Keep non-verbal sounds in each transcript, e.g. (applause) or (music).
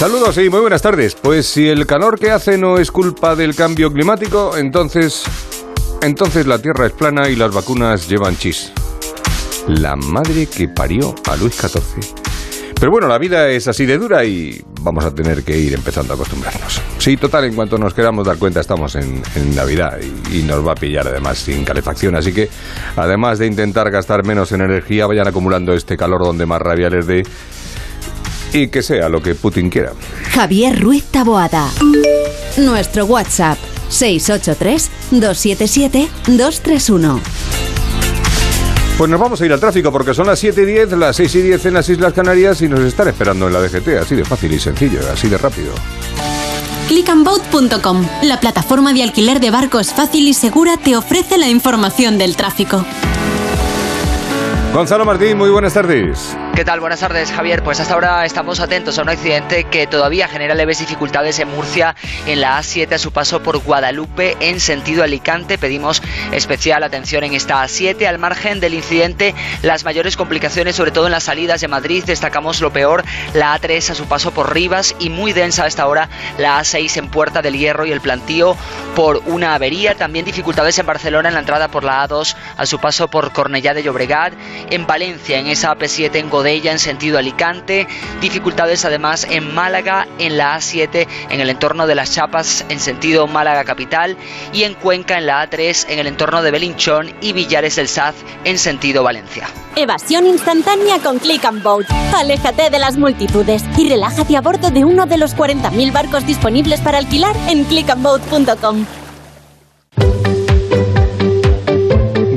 Saludos y muy buenas tardes. Pues si el calor que hace no es culpa del cambio climático, entonces entonces la Tierra es plana y las vacunas llevan chis. La madre que parió a Luis XIV. Pero bueno, la vida es así de dura y vamos a tener que ir empezando a acostumbrarnos. Sí, total, en cuanto nos queramos dar cuenta estamos en, Navidad y, y nos va a pillar además sin calefacción. Así que, además de intentar gastar menos en energía, vayan acumulando este calor donde más rabia les dé y que sea lo que Putin quiera. Javier Ruiz Taboada. Nuestro WhatsApp 683-277-231. Pues nos vamos a ir al tráfico porque son las 7 y 10, las 6 y 10 en las Islas Canarias y nos están esperando en la DGT, así de fácil y sencillo, así de rápido. Clickandboat.com, la plataforma de alquiler de barcos fácil y segura, te ofrece la información del tráfico. Gonzalo Martín, muy buenas tardes. ¿Qué tal? Buenas tardes, Javier. Pues hasta ahora estamos atentos a un accidente que todavía genera leves dificultades en Murcia, en la A7 a su paso por Guadalupe en sentido Alicante. Pedimos especial atención en esta A7. Al margen del incidente, las mayores complicaciones, sobre todo en las salidas de Madrid, destacamos lo peor, la A3 a su paso por Rivas y muy densa a esta hora la A6 en Puerta del Hierro y el plantío por una avería. También dificultades en Barcelona en la entrada por la A2 a su paso por Cornellá de Llobregat. En Valencia, en esa AP7 en Godella en sentido Alicante. Dificultades además en Málaga, en la A7 en el entorno de las Chapas en sentido Málaga capital. Y en Cuenca en la A3 en el entorno de Belinchón y Villares del Saz en sentido Valencia. Evasión instantánea con Click and Boat. Aléjate de las multitudes y relájate a bordo de uno de los 40.000 barcos disponibles para alquilar en clickandboat.com.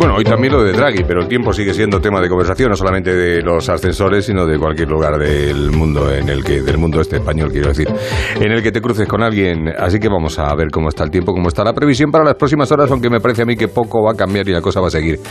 Bueno, hoy también lo de Draghi, pero el tiempo sigue siendo tema de conversación, no solamente de los ascensores, sino de cualquier lugar del mundo en el que, del mundo este español, quiero decir, en el que te cruces con alguien. Así que vamos a ver cómo está el tiempo, cómo está la previsión para las próximas horas, aunque me parece a mí que poco va a cambiar y la cosa va a seguir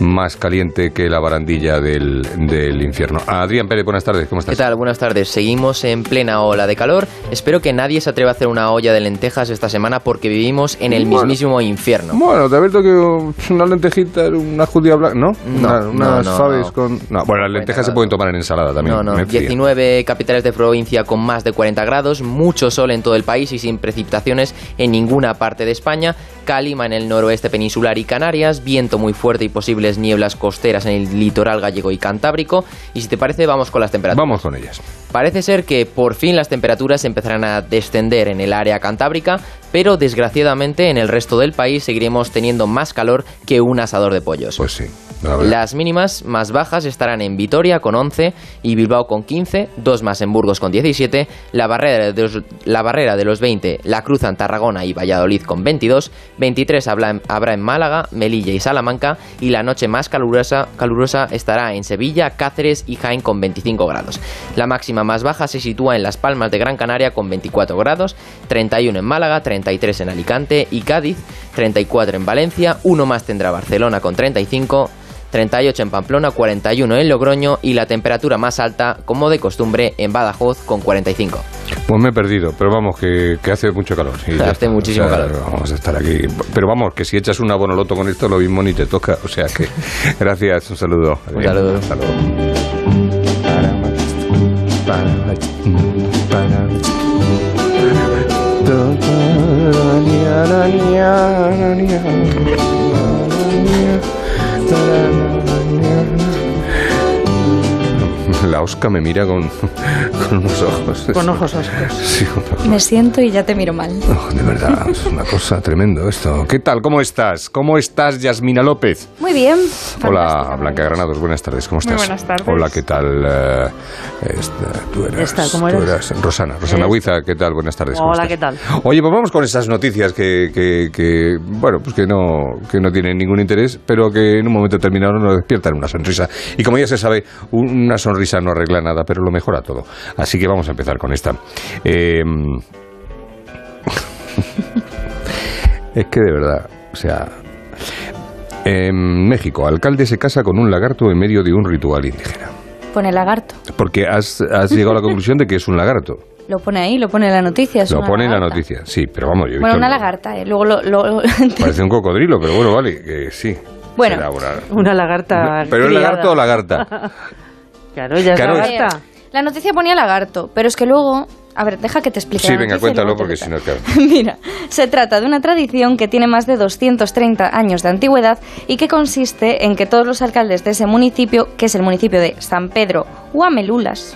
más caliente que la barandilla del, del infierno. Adrián Pérez, buenas tardes, ¿cómo estás? ¿Qué tal? Buenas tardes. Seguimos en plena ola de calor. Espero que nadie se atreva a hacer una olla de lentejas esta semana porque vivimos en el Bueno. mismísimo infierno. Bueno, te advierto que una lentejita, una judía blanca, ¿no? No, Una- no, unas no, no. con... No, bueno, las lentejas se pueden tomar en ensalada también. No, no, me fío. 19 capitales de provincia con más de 40 grados, mucho sol en todo el país y sin precipitaciones en ninguna parte de España, calima en el noroeste peninsular y Canarias, viento muy fuerte y posibles nieblas costeras en el litoral gallego y cantábrico. Y si te parece, vamos con las temperaturas. Vamos con ellas. Parece ser que por fin las temperaturas empezarán a descender en el área cantábrica, pero desgraciadamente en el resto del país seguiremos teniendo más calor que un asador de pollos. Pues sí. Las mínimas más bajas estarán en Vitoria con 11 y Bilbao con 15, dos más en Burgos con 17, la barrera de los, la barrera de los 20 la cruzan Tarragona y Valladolid con 22, 23 habla en- habrá en Málaga, Melilla y Salamanca y la noche más calurosa, calurosa estará en Sevilla, Cáceres y Jaén con 25 grados. La máxima más baja se sitúa en Las Palmas de Gran Canaria con 24 grados, 31 en Málaga, 33 en Alicante y Cádiz, 34 en Valencia, uno más tendrá Barcelona con 35, 38 en Pamplona, 41 en Logroño y la temperatura más alta, como de costumbre, en Badajoz con 45. Pues me he perdido, pero vamos, que, que hace mucho calor. Y Hace está. muchísimo calor. Vamos a estar aquí. Pero vamos, que si echas una bonoloto con esto, lo mismo ni te toca. O sea que, (laughs) gracias, un saludo. Un saludo. Hasta luego. after them. La Oscar me mira con, (laughs) con unos ojos. Con ojos oscos. (laughs) Sí, con ojos. Me siento y ya te miro mal. Oh, de verdad, es una cosa tremendo esto. ¿Qué tal? ¿Cómo estás? ¿Cómo estás, Yasmina López? Muy bien. Hola. Blanca Granados, buenas tardes, ¿cómo Muy estás? buenas tardes. Hola, ¿qué tal? Eh, esta, tú eras, Esta, ¿cómo tú eres? eras Rosana, Rosana Eres- Huiza, ¿qué tal? Buenas tardes. ¿cómo Hola, estás? ¿qué tal? Oye, pues vamos con esas noticias que, que, que, bueno, pues que no, que no tienen ningún interés, pero que en un momento determinado nos despiertan una sonrisa. Y como ya se sabe, una sonrisa no arregla nada, pero lo mejora todo. Así que vamos a empezar con esta. Eh, (laughs) Es que de verdad, o sea... En México, alcalde se casa con un lagarto en medio de un ritual indígena. Pone lagarto. Porque has, has llegado a la conclusión de que es un lagarto. Lo pone ahí, lo pone en la noticia. es Lo pone en la noticia, sí, pero vamos, yo he Bueno, visto- una lagarta, eh. Luego lo. lo- (laughs) Parece un cocodrilo, pero bueno, vale, que sí. Bueno. Una- Una lagarta. ¿Pero es criada. lagarto o lagarta? (laughs) Claro, ya Claro, es- lagarta. la noticia ponía lagarto, pero es que luego. A ver, deja que te explique. Sí, la venga, cuéntalo, porque si no, claro. (laughs) Mira, se trata de una tradición que tiene más de 230 años de antigüedad y que consiste en que todos los alcaldes de ese municipio, que es el municipio de San Pedro Huamelulas.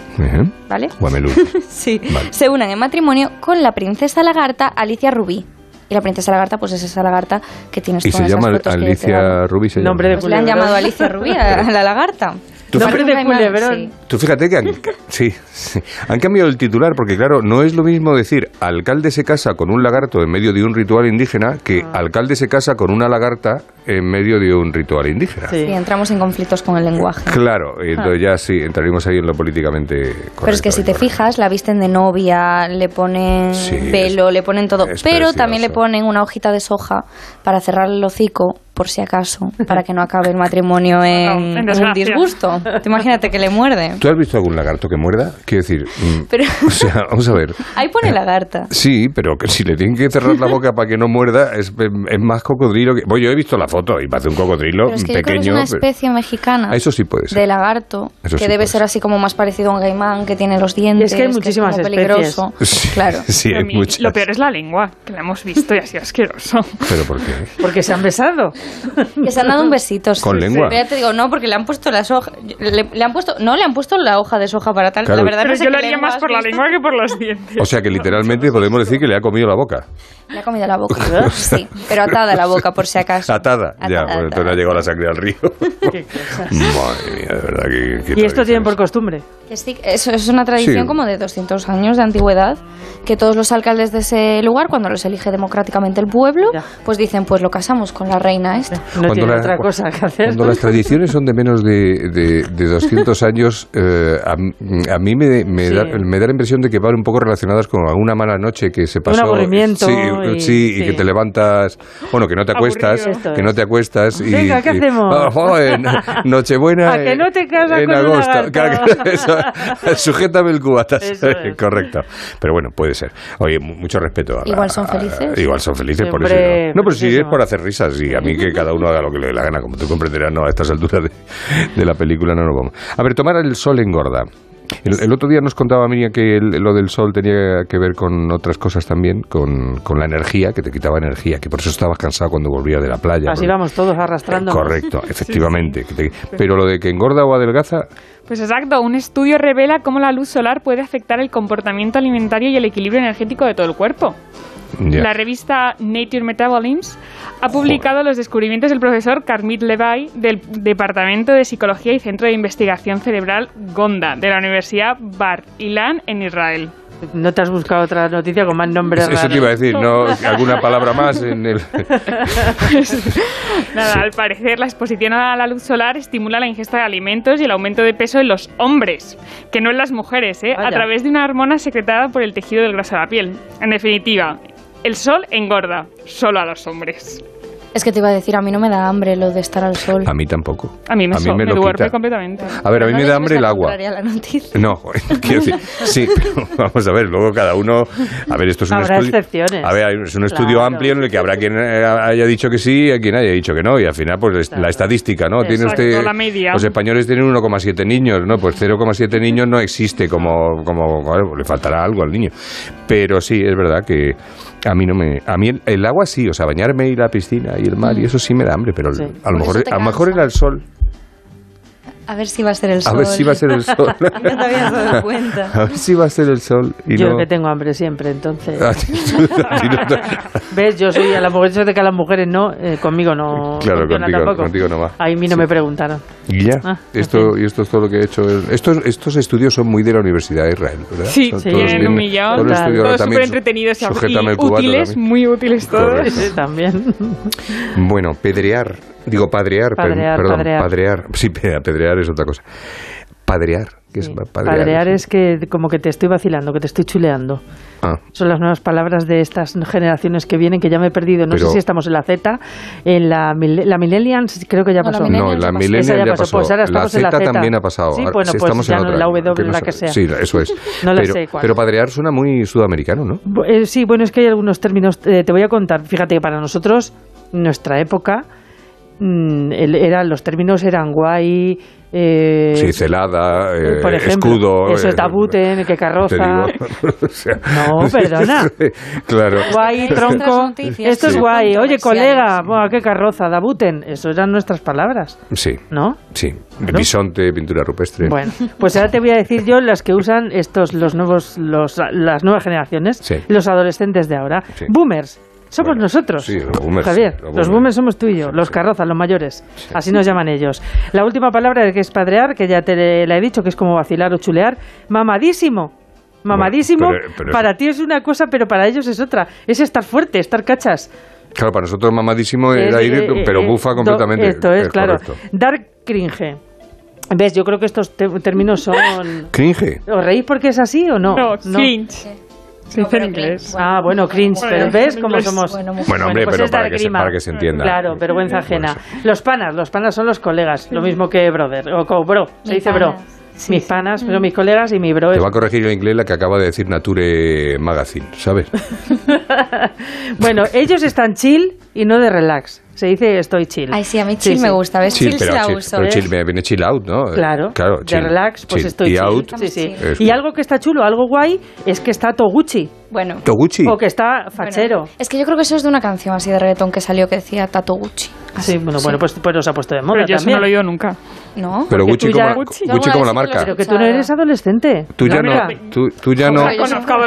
¿vale? Guamelú. (laughs) Sí, Vale. se unan en matrimonio con la princesa lagarta Alicia Rubí. Y la princesa lagarta, pues es esa lagarta que tienes Y se llama Alicia. Rubí. Se Nombre llama. de Pues le han llamado Alicia Rubí a (laughs) la lagarta. Tú Nombre de culebrón. sí. Tú fíjate que han, (laughs) sí, sí. han cambiado el titular porque, claro, no es lo mismo decir alcalde se casa con un lagarto en medio de un ritual indígena que Ah. alcalde se casa con una lagarta en medio de un ritual indígena. Sí. Y entramos en conflictos con el lenguaje. Claro, y entonces ya sí, entraremos ahí en lo políticamente correcto. Pero es que si te fijas, la visten de novia, le ponen Sí, velo, le ponen todo. Pero también le ponen una hojita de soja para cerrar el hocico, por si acaso, para que no acabe el matrimonio (laughs) en, No, en en un disgusto. Te imagínate que le muerde. ¿Tú has visto algún lagarto que muerda? Quiero decir, mm, (laughs) Pero o sea, vamos a ver. ahí pone lagarta. Sí, pero que si le tienen que cerrar la boca para que no muerda, es, es más cocodrilo que... Bueno, yo he visto la foto y parece un cocodrilo Pero es que yo creo que es pequeño. una pero- especie mexicana. Ah, eso sí puede ser. De lagarto, Eso que sí debe ser así como más parecido a un gaimán, que tiene los dientes. Y es que hay como muchísimas peligroso. Sí, Claro. (laughs) sí, hay A mí muchas. Lo peor es la lengua, que la hemos visto y ha sido asqueroso. ¿Pero por qué? Porque se han besado. (laughs) Que se han dado un besito. sí. ¿Con lengua? Pero ya te digo, no, porque le han puesto las hojas. Le, le han puesto, no, le han puesto la hoja de soja para tal. Claro. La verdad Pero no sé yo lo haría más por la lengua que por los (laughs) dientes. O sea que literalmente podemos decir que le ha comido la boca. Le ha comido la boca. (laughs) Sí, pero atada la boca por si acaso. Atada. ya, Atada, bueno, entonces atada. ha llegado la sangre al río. Qué cosa. Madre mía, de verdad que... que Y esto tienen por costumbre. Que sí, eso es una tradición Sí. como de 200 años de antigüedad, que todos los alcaldes de ese lugar, cuando los elige democráticamente el pueblo, Ya. pues dicen, pues lo casamos con la reina No Cuando tiene la- otra cosa que hacer. Cuando las tradiciones son de menos de, de, de 200 (laughs) años, eh, a, a mí me, me Sí. da, me da la impresión de que van un poco relacionadas con alguna mala noche que se pasó. aburrimiento Sí, y- sí, y sí. que te levantas, bueno, que no te acuestas, Aburrido. Que no te acuestas. Y, Venga, ¿qué y- hacemos? (laughs) Ah, joder, Nochebuena. (laughs) ¿A que no te casas en con un agosto. eso, sujétame el cubatas. Eso es. Correcto. Pero bueno, puede ser. Oye, mu- mucho respeto. a la- Igual son a- felices. igual son felices, por eso. No, no pero si pues es por hacer risas y a mí que cada uno haga lo que le dé la gana, como tú comprenderás, no, a estas alturas de, de la película no nos vamos. A ver, tomar el sol engorda. El, el otro día nos contaba Miriam que el- lo del sol tenía que ver con otras cosas también, con, con la energía, que te quitaba energía, que por eso estabas cansado cuando volvías de la playa. Así porque- vamos todos arrastrando. Eh, Correcto, (laughs) efectivamente. que te- pero lo de que engorda o adelgaza, Pues exacto, un estudio revela cómo la luz solar puede afectar el comportamiento alimentario y el equilibrio energético de todo el cuerpo. La revista Nature Metabolism ha publicado los descubrimientos del profesor Carmit Levy del Departamento de Psicología y Centro de Investigación Cerebral Gonda de la Universidad Bar Ilan en Israel. No te has buscado otra noticia con más nombres eso te iba a decir, ¿no? (laughs) ¿Alguna palabra más en el...? (laughs) Nada, Sí. al parecer la exposición a la luz solar estimula la ingesta de alimentos y el aumento de peso en los hombres, que no en las mujeres, ¿eh? a través de una hormona secretada por el tejido del graso de la piel. En definitiva, el sol engorda, solo a los hombres. Es que te iba a decir, a mí no me da hambre lo de estar al sol. A mí tampoco. A mí me, so- me lo duerme quita. completamente. A ver, a mí No me da hambre el agua. a la noticia. No, joder, (laughs) quiero decir, sí, (laughs) pero vamos a ver, luego cada uno, a ver, esto es un Habrá estudio, excepciones. a ver, es un estudio Claro. amplio en el que habrá quien eh, haya dicho que sí y quien haya dicho que no y al final pues Claro. la estadística, ¿no? Tiene usted, la media. los españoles tienen 1,7 niños, ¿no? Pues 0,7 niños no existe como, como, bueno, le faltará algo al niño, pero sí es verdad que a mí no me, a mí el, el agua sí, o sea, bañarme y la piscina y el mar y eso sí me da hambre, pero Sí. a lo mejor, a lo mejor era el sol. A ver si va a ser el sol. A ver si va a ser el sol. (laughs) No te habías dado cuenta. A ver si va a ser el sol y Yo no... que tengo hambre siempre, entonces. (laughs) (laughs) ¿Ves? Yo soy a las mujeres, eso de que a las mujeres no, eh, conmigo no. Claro, contigo- contigo no va. A mí no Sí. me preguntaron. Y ya. Ah, esto, y esto es todo lo que he hecho. Estos, estos estudios son muy de la Universidad de Israel, ¿verdad? Sí, Son sí, todos bien- un millón, todos también súper entretenidos y, útiles, también. muy útiles todos. Correcto. Sí, también. Bueno, pedrear. Digo, padrear, Padrear, perdón, padrear. padrear. Sí, pe- pedrear es otra cosa. Padrear. ¿Qué es padrear? Padrear es que como que te estoy vacilando, que te estoy chuleando. Ah, Son las nuevas palabras de estas generaciones que vienen, que ya me he perdido. No Pero- sé si estamos en la Z, en la, la Millennials, creo que ya No, la pasó. Millennials no, la ya pasó. Ya pasó. pasó. Pues ahora la estamos en la Z Z. también ha pasado. Sí, Ahora bueno, pues estamos ya en no, otra, la W, que no la que sea. Sí, eso es. (laughs) No pero, sé cuál. pero padrear suena muy sudamericano, ¿no? Eh, sí, bueno, es que hay algunos términos. eh, te voy a contar. Fíjate que para nosotros, nuestra época, mm, el- eran, los términos eran guay. eh, Sí, celada, eh, por ejemplo, escudo. eso eh, es tabuten, (laughs) que carroza. digo. (laughs) O sea, No, perdona. (laughs) claro. Guay, tronco. Esto es guay. Oye, colega, buah, qué carroza, dabuten. Eso eran nuestras palabras, Sí, ¿no? sí. Bisonte, pintura rupestre. Bueno, pues ahora te voy a decir yo las que usan estos los nuevos los las nuevas generaciones, Sí. los adolescentes de ahora. Sí. Boomers. Somos Bueno, nosotros. sí, los boomers, Javier, sí, los los boomers. somos tú y yo, los carrozas, los mayores. Así nos llaman ellos. La última palabra que es padrear, que ya te la he dicho, que es como vacilar o chulear. Mamadísimo. Mamadísimo, Bueno, pero- pero- para ti es una cosa, pero para ellos es otra. Es estar fuerte, estar cachas. Claro, para nosotros mamadísimo Es, era ir, eh, pero eh, bufa completamente. Esto es, claro. correcto. Dar cringe. ¿Ves? Yo creo que estos términos son... Cringe. ¿Os reís porque es así o no? No, cringe. Se dice en inglés. Ah, bueno, cringe, pero ¿ves cómo somos? Bueno, Bueno, hombre, pues pero para que, se, para que se entienda. Claro, vergüenza ajena. Los panas, los panas son los colegas, lo mismo que brother, o co- bro, se dice bro. panas. Sí, mis sí. panas, pero mis colegas y mi bro Te va a corregir en inglés la que acaba de decir Nature Magazine, ¿sabes? (laughs) Bueno, ellos están chill y no de relax. Se dice estoy chill. Ay, sí, a mí chill sí. me gusta. ¿Ves? Chill, sí pero, la chill, uso. pero ¿ves? chill, me viene chill out, ¿no? Claro, claro de chill, relax, pues chill. estoy y chill. out. Sí, sí. Es Y algo que está chulo, algo guay, es que está Toguchi. Bueno. Toguchi. O que está fachero. Bueno, es que yo creo que eso es de una canción así de reggaetón que salió que decía Tato Gucci. Sí, bueno, bueno, pues, pues nos ha puesto de moda Pero yo eso también. no lo he oído nunca. ¿No? Pero Gucci como, Gucci. Gucci Yo como la marca. Pero que tú no eres adolescente. Tú ya no, tú, tú ya no.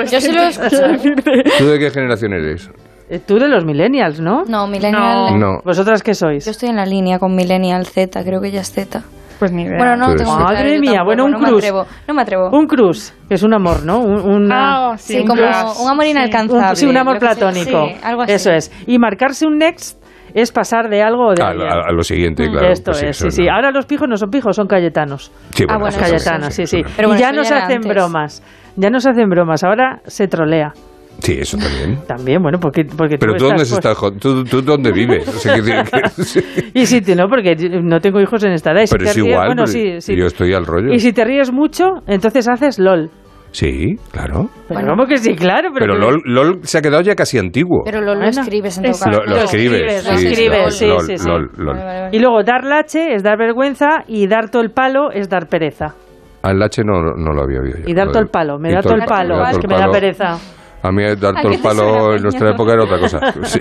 Yo sí lo he escuchado. (laughs) ¿Tú de qué generación eres? Eh, Tú de los millennials, ¿no? No, Millennial. No. ¿Vosotras qué sois? Yo estoy en la línea con Millennial Z, creo que ya es Z. Pues ni idea. Bueno, no Tú tengo eres- muy claro, Madre mía, tampoco, bueno, un no me cruz. atrevo, no me atrevo. Un cruz, que es un amor, ¿no? Un, una- Ah, sí, sí, un como un amor inalcanzable. un- sí, un amor platónico. Sí, algo así. Eso es. Y marcarse un next es pasar de algo de A, a- a lo siguiente, claro. Esto pues es, sí, sí. Ahora los pijos no son pijos, son cayetanos. Sí, Ah, bueno, eso Cayetanas, sí, sí. Pero y bueno, ya eso no ya se era hacen antes. bromas. Ya no se hacen bromas, ahora se trolea. Sí, eso también. También, bueno, porque, porque Pero tú dónde estás, estás, ¿Tú, tú dónde vives? O sea, que tiene (laughs) que- sí. Y si te, no, porque no tengo hijos en esta edad. Y si Pero te es ríes- igual, bueno, sí, sí. yo estoy al rollo. Y si te ríes mucho, entonces haces LOL. Sí, claro. Pero Bueno. ¿cómo que sí? Claro, pero... Pero LOL, LOL se ha quedado ya casi antiguo. Pero lo, lo escribes en Eso. caso. lo, lo Lo escribes. lo escribes, sí, LOL, sí, sí. LOL, LOL. Vale, vale, vale. Y luego dar lache es dar vergüenza y dar todo el palo es dar pereza. Al H no, no lo había oído yo. Y dar todo el palo. Me da todo el palo, es que me da pereza. A mí dar ¿A todo el palo en nuestra época era otra cosa. (laughs) Sí,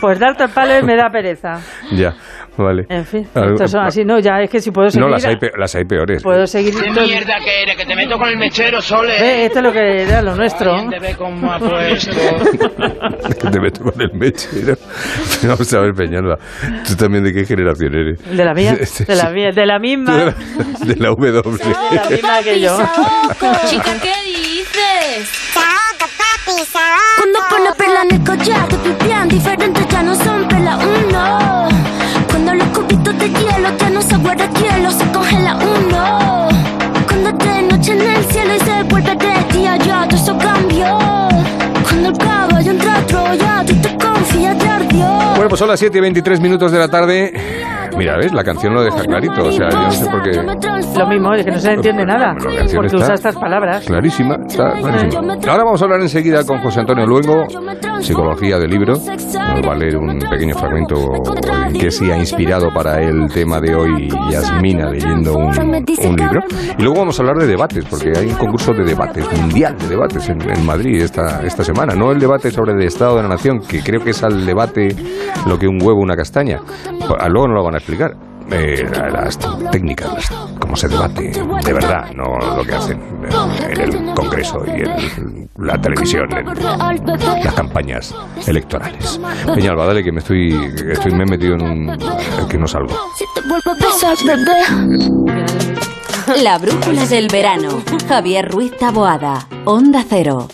Pues dar todo el palo me da pereza. ya, vale. En fin, Algo- estos son así. No, ya es que si puedo seguir... No, las hay, las hay peores. Puedo seguir... ¿Qué mierda que eres? Que te meto con el mechero, Sole. Ve, esto es lo que era lo nuestro. Ay, te ve puesto. (laughs) que te meto con el mechero. Vamos a ver, Peñalba. ¿Tú también de qué generación eres? De la mía, (laughs) de la mía, de la misma. De la, de la W. De la misma que yo. Chica, ¿qué Cuando pone perla en el collar, te pipián diferentes ya no son perla uno. Cuando los cubitos de hielo ya no se guarda hielo, se congela uno. Cuando de noche en el cielo y se vuelve de día, ya todo eso cambió. Cuando el caballo entra a Troya, tú te confías, te ardió. Bueno, pues son las 7 y 23 minutos de la tarde. Mira, ¿ves? La canción lo deja clarito. O sea, yo no sé por qué. Lo mismo, es que no se entiende nada. Canción Porque usa estas palabras. Clarísima, está clarísima. Ahora vamos a hablar enseguida con José Antonio Luengo, Psicología del Libro. Nos va a leer un pequeño fragmento que sí ha inspirado para el tema de hoy Yasmina leyendo un, un libro. Y luego vamos a hablar de debates, porque hay un concurso de debates, mundial de debates en, en Madrid esta, esta semana. No el debate sobre el Estado de la Nación, que creo que es al debate lo que un huevo, una castaña. Pues, ah, luego no lo van a explicar. Eh, las técnicas, cómo se debate de verdad, no lo que hacen en el Congreso y en la televisión, en las campañas electorales. Peñalba, dale que me estoy, estoy me he metido en un que no salgo. La brújula del verano. Javier Ruiz Taboada. Onda Cero.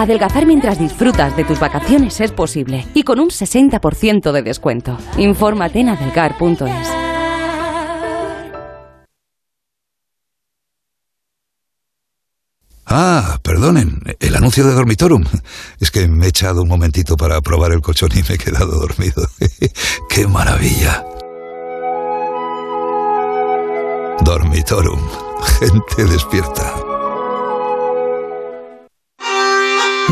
Adelgazar mientras disfrutas de tus vacaciones es posible y con un 60% de descuento. Infórmate en adelgar.es. Ah, perdonen, el anuncio de Dormitorum. Es que me he echado un momentito para probar el colchón y me he quedado dormido. (laughs) ¡Qué maravilla! Dormitorum. (laughs) Gente despierta.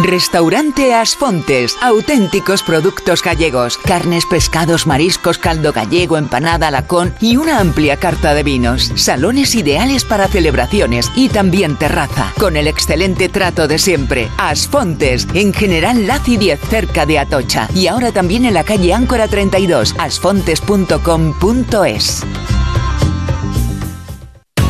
Restaurante Asfontes. Auténticos productos gallegos. Carnes, pescados, mariscos, caldo gallego, empanada, lacón y una amplia carta de vinos. Salones ideales para celebraciones y también terraza. Con el excelente trato de siempre. Asfontes. En General Laci 10 cerca de Atocha. Y ahora también en la calle Áncora 32. asfontes.com.es.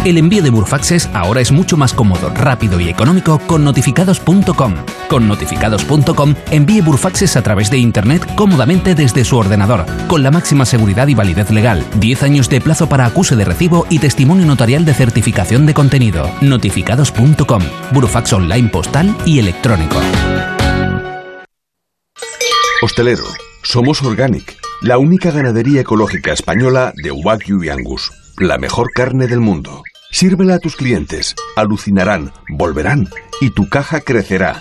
El envío de Burfaxes ahora es mucho más cómodo, rápido y económico con notificados.com. Con notificados.com envíe Burfaxes a través de Internet cómodamente desde su ordenador, con la máxima seguridad y validez legal, 10 años de plazo para acuse de recibo y testimonio notarial de certificación de contenido. Notificados.com. Burfax online postal y electrónico. Hostelero, somos Organic, la única ganadería ecológica española de Wagyu y Angus, la mejor carne del mundo. Sírvela a tus clientes, alucinarán, volverán y tu caja crecerá.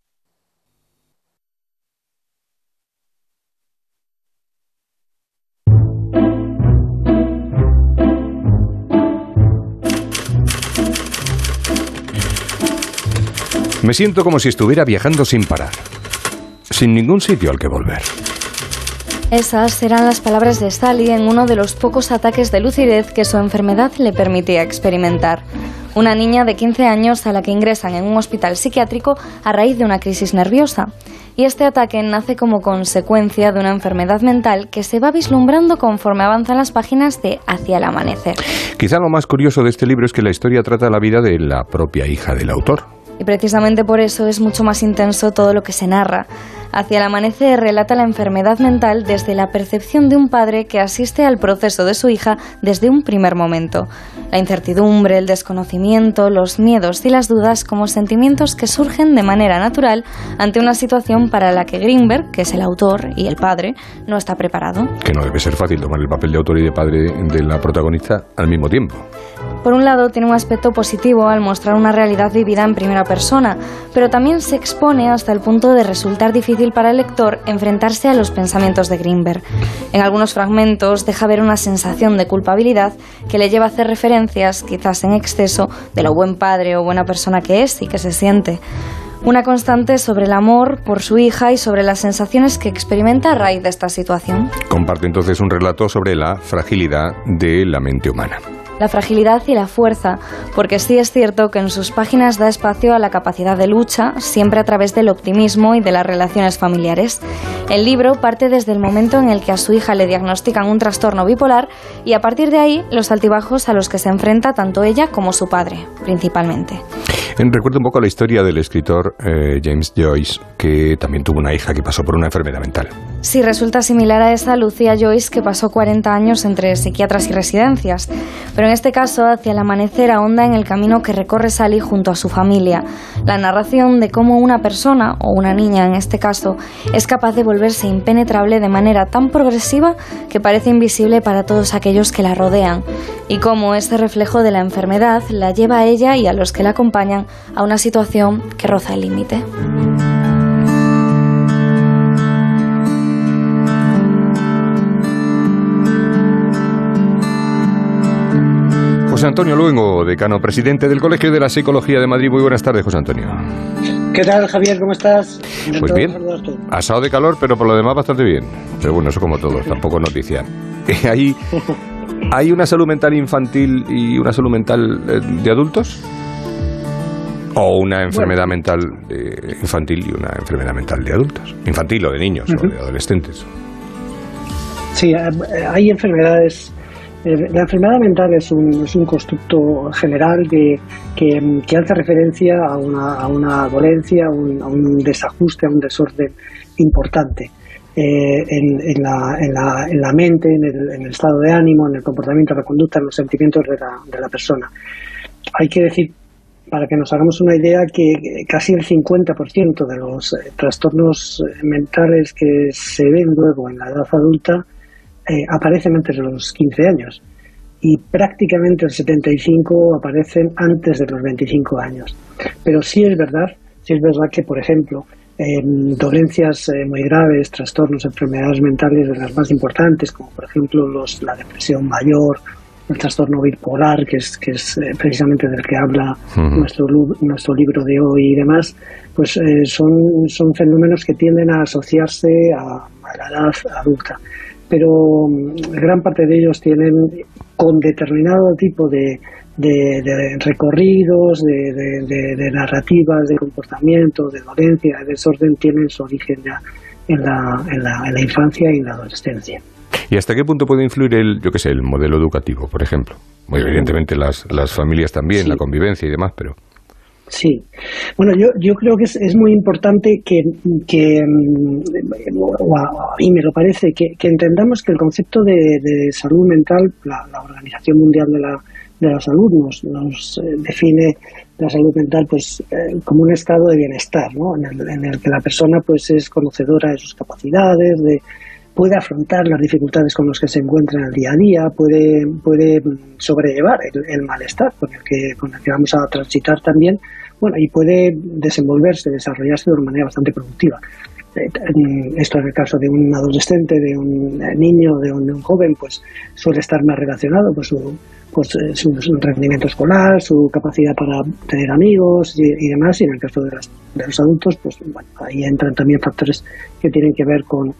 Me siento como si estuviera viajando sin parar, sin ningún sitio al que volver. Esas eran las palabras de Sally en uno de los pocos ataques de lucidez que su enfermedad le permitía experimentar. Una niña de 15 años a la que ingresan en un hospital psiquiátrico a raíz de una crisis nerviosa. Y este ataque nace como consecuencia de una enfermedad mental que se va vislumbrando conforme avanzan las páginas de Hacia el amanecer. Quizá lo más curioso de este libro es que la historia trata la vida de la propia hija del autor. Y precisamente por eso es mucho más intenso todo lo que se narra. Hacia el amanecer relata la enfermedad mental desde la percepción de un padre que asiste al proceso de su hija desde un primer momento. La incertidumbre, el desconocimiento, los miedos y las dudas como sentimientos que surgen de manera natural ante una situación para la que Greenberg, que es el autor y el padre, no está preparado. Que no debe ser fácil tomar el papel de autor y de padre de la protagonista al mismo tiempo. Por un lado, tiene un aspecto positivo al mostrar una realidad vivida en primera persona, pero también se expone hasta el punto de resultar difícil para el lector enfrentarse a los pensamientos de Greenberg. En algunos fragmentos deja ver una sensación de culpabilidad que le lleva a hacer referencias, quizás en exceso, de lo buen padre o buena persona que es y que se siente. Una constante sobre el amor por su hija y sobre las sensaciones que experimenta a raíz de esta situación. Comparte entonces un relato sobre la fragilidad de la mente humana la fragilidad y la fuerza, porque sí es cierto que en sus páginas da espacio a la capacidad de lucha, siempre a través del optimismo y de las relaciones familiares. El libro parte desde el momento en el que a su hija le diagnostican un trastorno bipolar y a partir de ahí los altibajos a los que se enfrenta tanto ella como su padre, principalmente. Recuerdo un poco la historia del escritor eh, James Joyce, que también tuvo una hija que pasó por una enfermedad mental. Sí, resulta similar a esa Lucía Joyce que pasó 40 años entre psiquiatras y residencias, pero en este caso hacia el amanecer ahonda en el camino que recorre Sally junto a su familia, la narración de cómo una persona, o una niña en este caso, es capaz de volverse impenetrable de manera tan progresiva que parece invisible para todos aquellos que la rodean, y cómo este reflejo de la enfermedad la lleva a ella y a los que la acompañan a una situación que roza el límite. José Antonio Luengo, decano presidente del Colegio de la Psicología de Madrid. Muy buenas tardes, José Antonio. ¿Qué tal, Javier? ¿Cómo estás? Pues bien, asado de calor, pero por lo demás bastante bien. Pero bueno, eso como todos, tampoco noticia. (laughs) ¿Hay, ¿Hay una salud mental infantil y una salud mental eh, de adultos? ¿O una enfermedad mental eh, infantil y una enfermedad mental de adultos? Infantil o de niños o de adolescentes. Sí, eh, hay enfermedades eh, la enfermedad mental es un, es un constructo general que, que, hace referencia a una, a una dolencia, a un, desajuste, a un desorden importante eh, en, la, en, la, en, la, mente, en el, en el, estado de ánimo, en el comportamiento, en la conducta, en los sentimientos de la, de la persona. Hay que decir, para que nos hagamos una idea, que casi el 50% de los eh, trastornos mentales que se ven luego en la edad adulta eh, aparecen antes de los 15 años y prácticamente el 75 aparecen antes de los 25 años. Pero sí es verdad, sí es verdad que, por ejemplo, dolencias eh, muy graves, trastornos, enfermedades mentales de las más importantes, como por ejemplo los, la depresión mayor, el trastorno bipolar, que es, que es eh, precisamente del que habla nuestro, nuestro libro de hoy y demás, pues son, son fenómenos que tienden a asociarse a la edad adulta pero mm, gran parte de ellos tienen con determinado tipo de, recorridos, de, narrativas, de comportamiento, de dolencia, de desorden, tienen su origen ya en la, en la, en la infancia y en la adolescencia. ¿Y hasta qué punto puede influir el, yo qué sé, el modelo educativo, por ejemplo? Muy evidentemente las, las familias también, la convivencia y demás, pero... Sí, bueno, yo, yo creo que es, es muy importante que, que mm, y me lo parece, que, entendamos que el concepto de, salud mental, la, Organización Mundial de la, de la Salud nos, nos eh, define la salud mental pues eh, como un estado de bienestar, ¿no? en, el, en el que la persona pues es conocedora de sus capacidades, de, puede afrontar las dificultades con las que se encuentra en el día a día, puede, puede sobrellevar el, malestar con el, que, con vamos a transitar también bueno, y puede desenvolverse, desarrollarse de una manera bastante productiva. Eh, esto en el caso de un adolescente, de un niño, de un, de un joven, pues suele estar más relacionado pues, su, pues, eh, su, rendimiento escolar, su capacidad para tener amigos y, demás. Y en el caso de, de, los adultos, pues ahí entran también factores que tienen que ver con,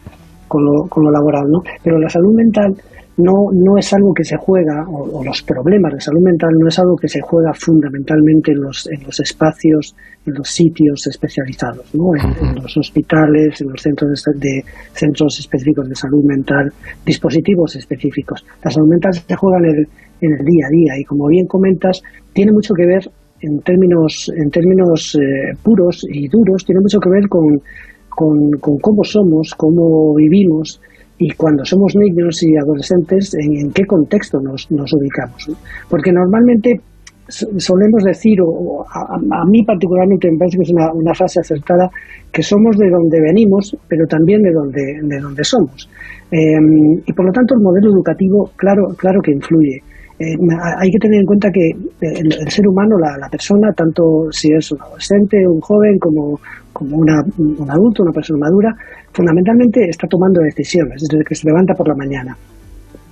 con, lo, con lo laboral. ¿no? Pero la salud mental no, no es algo que se juega, o, los problemas de salud mental no es algo que se juega fundamentalmente en los, en los espacios, en los sitios especializados, ¿no? en, los hospitales, en los centros de, centros específicos de salud mental, dispositivos específicos. La salud mental se juega en el, en el día a día y como bien comentas, tiene mucho que ver en términos, en términos eh, puros y duros, tiene mucho que ver con, con, con cómo somos, cómo vivimos, y cuando somos niños y adolescentes, en, qué contexto nos, ubicamos. Porque normalmente solemos decir, o a, mí particularmente me parece que es una, una, frase acertada, que somos de donde venimos, pero también de donde, de donde somos. Em, y por lo tanto el modelo educativo, claro, claro que influye. Eh, hay que tener en cuenta que el, ser humano, la, la, persona, tanto si es un adolescente, un joven, como, como una, un adulto, una persona madura, fundamentalmente está tomando decisiones desde que se levanta por la mañana.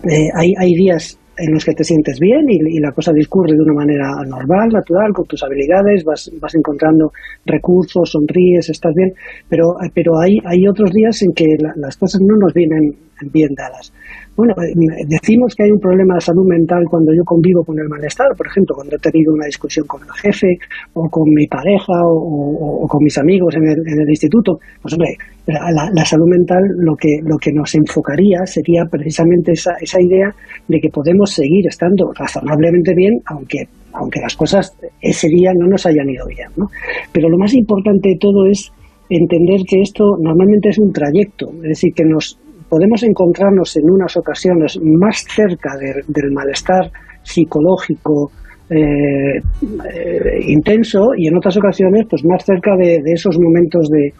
Eh, hay, hay días en los que te sientes bien y, la cosa discurre de una manera normal, natural, con tus habilidades, vas, vas encontrando recursos, sonríes, estás bien, pero, pero hay, hay otros días en que las cosas no nos vienen bien dadas. Bueno, eh, decimos que hay un problema de salud mental cuando yo convivo con el malestar, por ejemplo, cuando he tenido una discusión con el jefe o con mi pareja o, con mis amigos en el, en el instituto. Pues hombre, la, salud mental lo que, lo que nos enfocaría sería precisamente esa, esa idea de que podemos seguir estando razonablemente bien, aunque aunque las cosas ese día no nos hayan ido bien. ¿no? Pero lo más importante de todo es entender que esto normalmente es un trayecto, es decir, que nos podemos encontrarnos en unas ocasiones más cerca del malestar psicológico eh, eh, intenso y en otras ocasiones pues más cerca de, esos momentos de,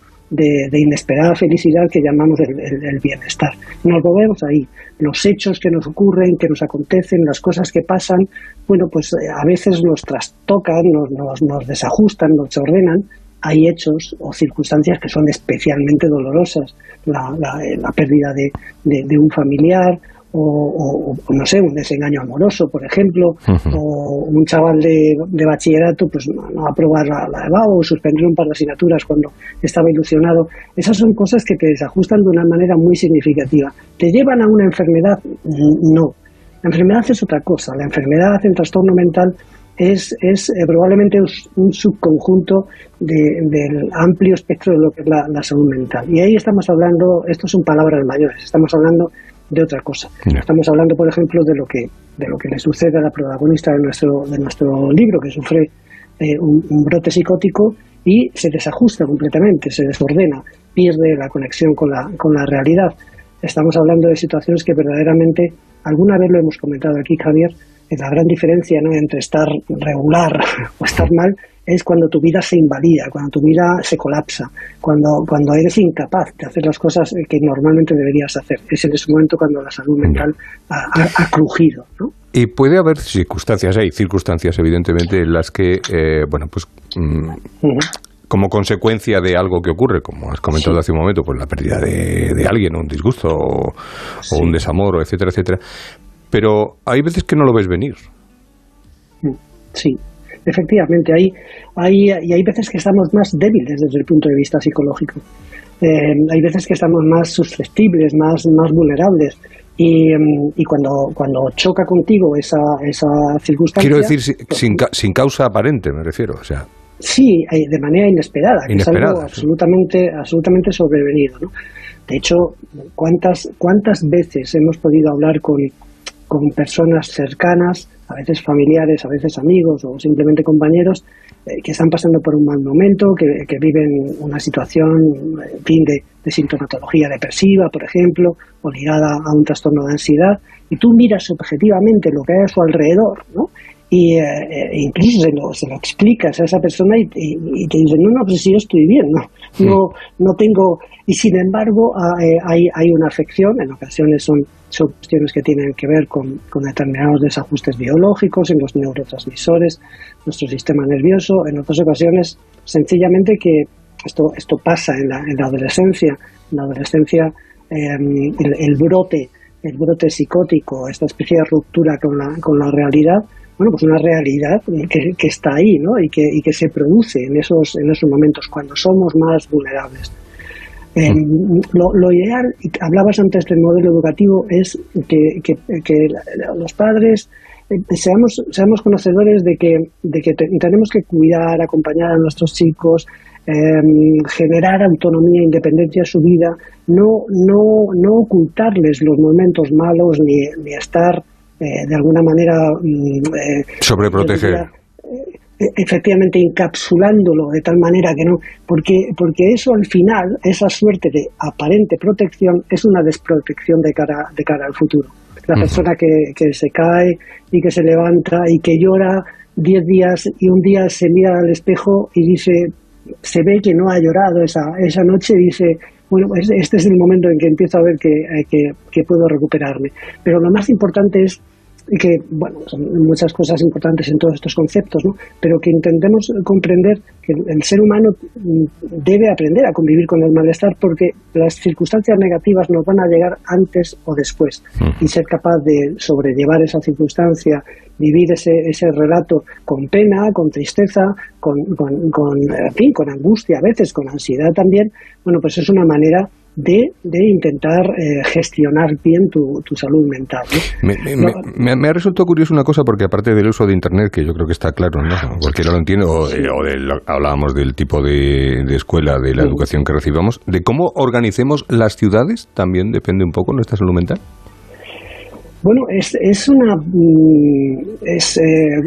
inesperada felicidad que llamamos el, bienestar. Nos movemos ahí. Los hechos que nos ocurren, que nos acontecen, las cosas que pasan, bueno, pues eh, a veces nos trastocan, nos, nos, desajustan, nos ordenan. Hay hechos o circunstancias que son especialmente dolorosas. La, la, pérdida de, de un familiar o, no sé, un desengaño amoroso, por ejemplo, o un chaval de, de, bachillerato pues no aprobar la, la EVA o suspender un par de asignaturas cuando estaba ilusionado. Esas son cosas que te desajustan de una manera muy significativa. ¿Te llevan a una enfermedad? No. La enfermedad es otra cosa. La enfermedad en trastorno mental es, es eh, probablemente un, subconjunto del amplio espectro de lo que es la, la salud mental. Y ahí estamos hablando, esto son palabras mayores, estamos hablando de otra cosa. Estamos hablando, por ejemplo, de lo que de lo que le sucede a la protagonista de nuestro de nuestro libro, que sufre eh, un, brote psicótico y se desajusta completamente, se desordena, pierde la conexión con la con la realidad. Estamos hablando de situaciones que verdaderamente alguna vez lo hemos comentado aquí, Javier, la gran diferencia ¿no? entre estar regular (laughs) o estar mal es cuando tu vida se invalida, cuando tu vida se colapsa, cuando, cuando eres incapaz de hacer las cosas que normalmente deberías hacer. Es en ese momento cuando la salud mental ha, crujido. Y puede haber circunstancias, hay circunstancias evidentemente en las que, eh, bueno, pues... Mm, como consecuencia de algo que ocurre, como has comentado hace un momento, pues la pérdida de, alguien, un disgusto, o, un desamor, etcétera, etcétera. Pero hay veces que no lo ves venir. Sí, efectivamente, hay, hay, y hay veces que estamos más débiles desde el punto de vista psicológico. Eh, hay veces que estamos más susceptibles, más, más vulnerables. Y, mm, y, cuando, cuando choca contigo esa, esa circunstancia... Quiero decir, pues sin, sin, causa aparente, me refiero. O sea. Sí, de manera inesperada, que es algo absolutamente, absolutamente sobrevenido. ¿no? De hecho, ¿cuántas, ¿cuántas veces hemos podido hablar con, con personas cercanas, a veces familiares, a veces amigos o simplemente compañeros, eh, que están pasando por un mal momento, que, viven una situación en fin, de, sintomatología depresiva, por ejemplo, o ligada a un trastorno de ansiedad, y tú miras objetivamente lo que hay a su alrededor, ¿no? y eh, eh, incluso se lo, se lo, explicas a esa persona y, te dicen, no, no, pues si yo estoy bien, no, no, no tengo... Y sin embargo ah, hay, hay una afección, en ocasiones son son cuestiones que tienen que ver con, determinados desajustes biológicos en los neurotransmisores, nuestro sistema nervioso. En otras ocasiones, sencillamente que esto, esto pasa en la, en la adolescencia. En la adolescencia, em, el, brote, el brote psicótico, esta especie de ruptura con la, con la realidad, bueno, pues una realidad que, está ahí, ¿no? Y que, se produce en esos, en esos momentos cuando somos más vulnerables. Eh, lo, ideal, hablabas antes del modelo educativo, es que, los padres eh, seamos, seamos conocedores de que, de que tenemos que cuidar, acompañar a nuestros chicos, em, generar autonomía e independencia en su vida, no, no, no ocultarles los momentos malos ni, ni estar eh, de alguna manera... Mm, Sobreproteger efectivamente encapsulándolo de tal manera que no, porque, porque eso al final, esa suerte de aparente protección, es una desprotección de cara, de cara al futuro. La persona que, que se cae y que se levanta y que llora diez días y un día se mira al espejo y dice, se ve que no ha llorado esa, esa noche dice, bueno, este es el momento en que empiezo a ver que, que, que puedo recuperarme. Pero lo más importante es y que, bueno, son muchas cosas importantes en todos estos conceptos, ¿no? pero que intentemos comprender que el ser humano debe aprender a convivir con el malestar porque las circunstancias negativas nos van a llegar antes o después y ser capaz de sobrellevar esa circunstancia, vivir ese, ese relato con pena, con tristeza, con, con, con, en fin, con angustia a veces, con ansiedad también, bueno, pues es una manera de, intentar eh, gestionar bien tu, salud mental. Me, ha resultado curioso una cosa, porque aparte del uso de Internet, que yo creo que está claro, ¿no? cualquiera lo entiende, o, hablábamos del tipo de, escuela, de la educación que recibamos, de cómo organicemos las ciudades, también depende un poco nuestra salud mental. Bueno, es, es una. Mm, es, eh,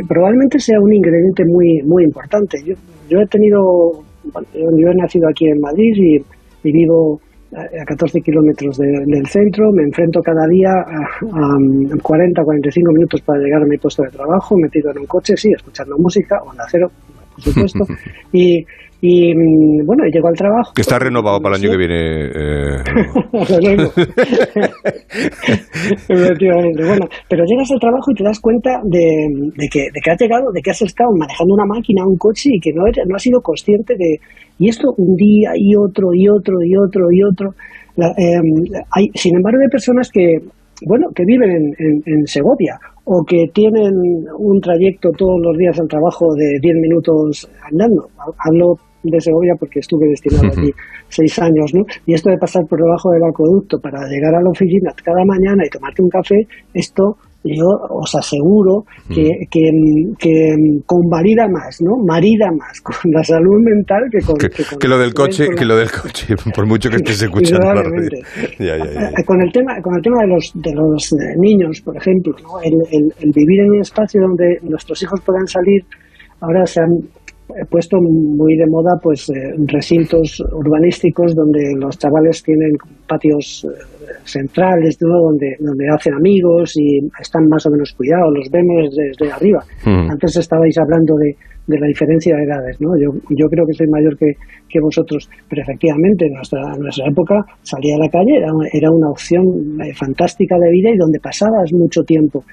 probablemente sea un ingrediente muy, muy importante. Yo, yo he tenido bueno, yo he nacido aquí en Madrid y, y vivo a 14 kilómetros de- del centro, me enfrento cada día a, a 40, 45 minutos para llegar a mi puesto de trabajo, metido en un coche, sí, escuchando música, onda cero, por supuesto, (laughs) y, y mm, bueno, llego al trabajo. Que está renovado para el año que viene. eh. (laughs) Efectivamente. Bueno, pero llegas al trabajo y te das cuenta de, de que, de que has llegado, de que has estado manejando una máquina, un coche y que no, eres- no has sido consciente de. Y esto un día y otro y otro y otro y otro. La- eh, hay, sin embargo, hay personas que, bueno, que viven en, en- en Segovia o que tienen un trayecto todos los días al trabajo de 10 minutos andando. Hablo de Segovia porque estuve destinado (laughs) allí seis años, ¿no? Y esto de pasar por debajo del acueducto para llegar a la oficina cada mañana y tomarte un café, esto yo os aseguro que, que, que convalida más, ¿no? Marida más con la salud mental que con, que, que con- que lo del coche, que lo del coche, (laughs) por mucho que estés escuchando la radio. Indudablemente. (laughs) Ya, ya, ya. Con el tema con el tema de los de los eh, niños por ejemplo ¿no? el, el- el vivir en un espacio donde nuestros hijos puedan salir ahora se han puesto muy de moda pues eh, recintos urbanísticos donde los chavales tienen patios eh, centrales ¿no? donde donde hacen amigos y están más o menos cuidados los vemos desde arriba Mm. antes estabais hablando de, de la diferencia de edades, ¿no? Yo, yo creo que soy mayor que, que vosotros, pero efectivamente en nuestra, en nuestra época salir a la calle era, era una opción eh, fantástica de vida y donde pasabas mucho tiempo.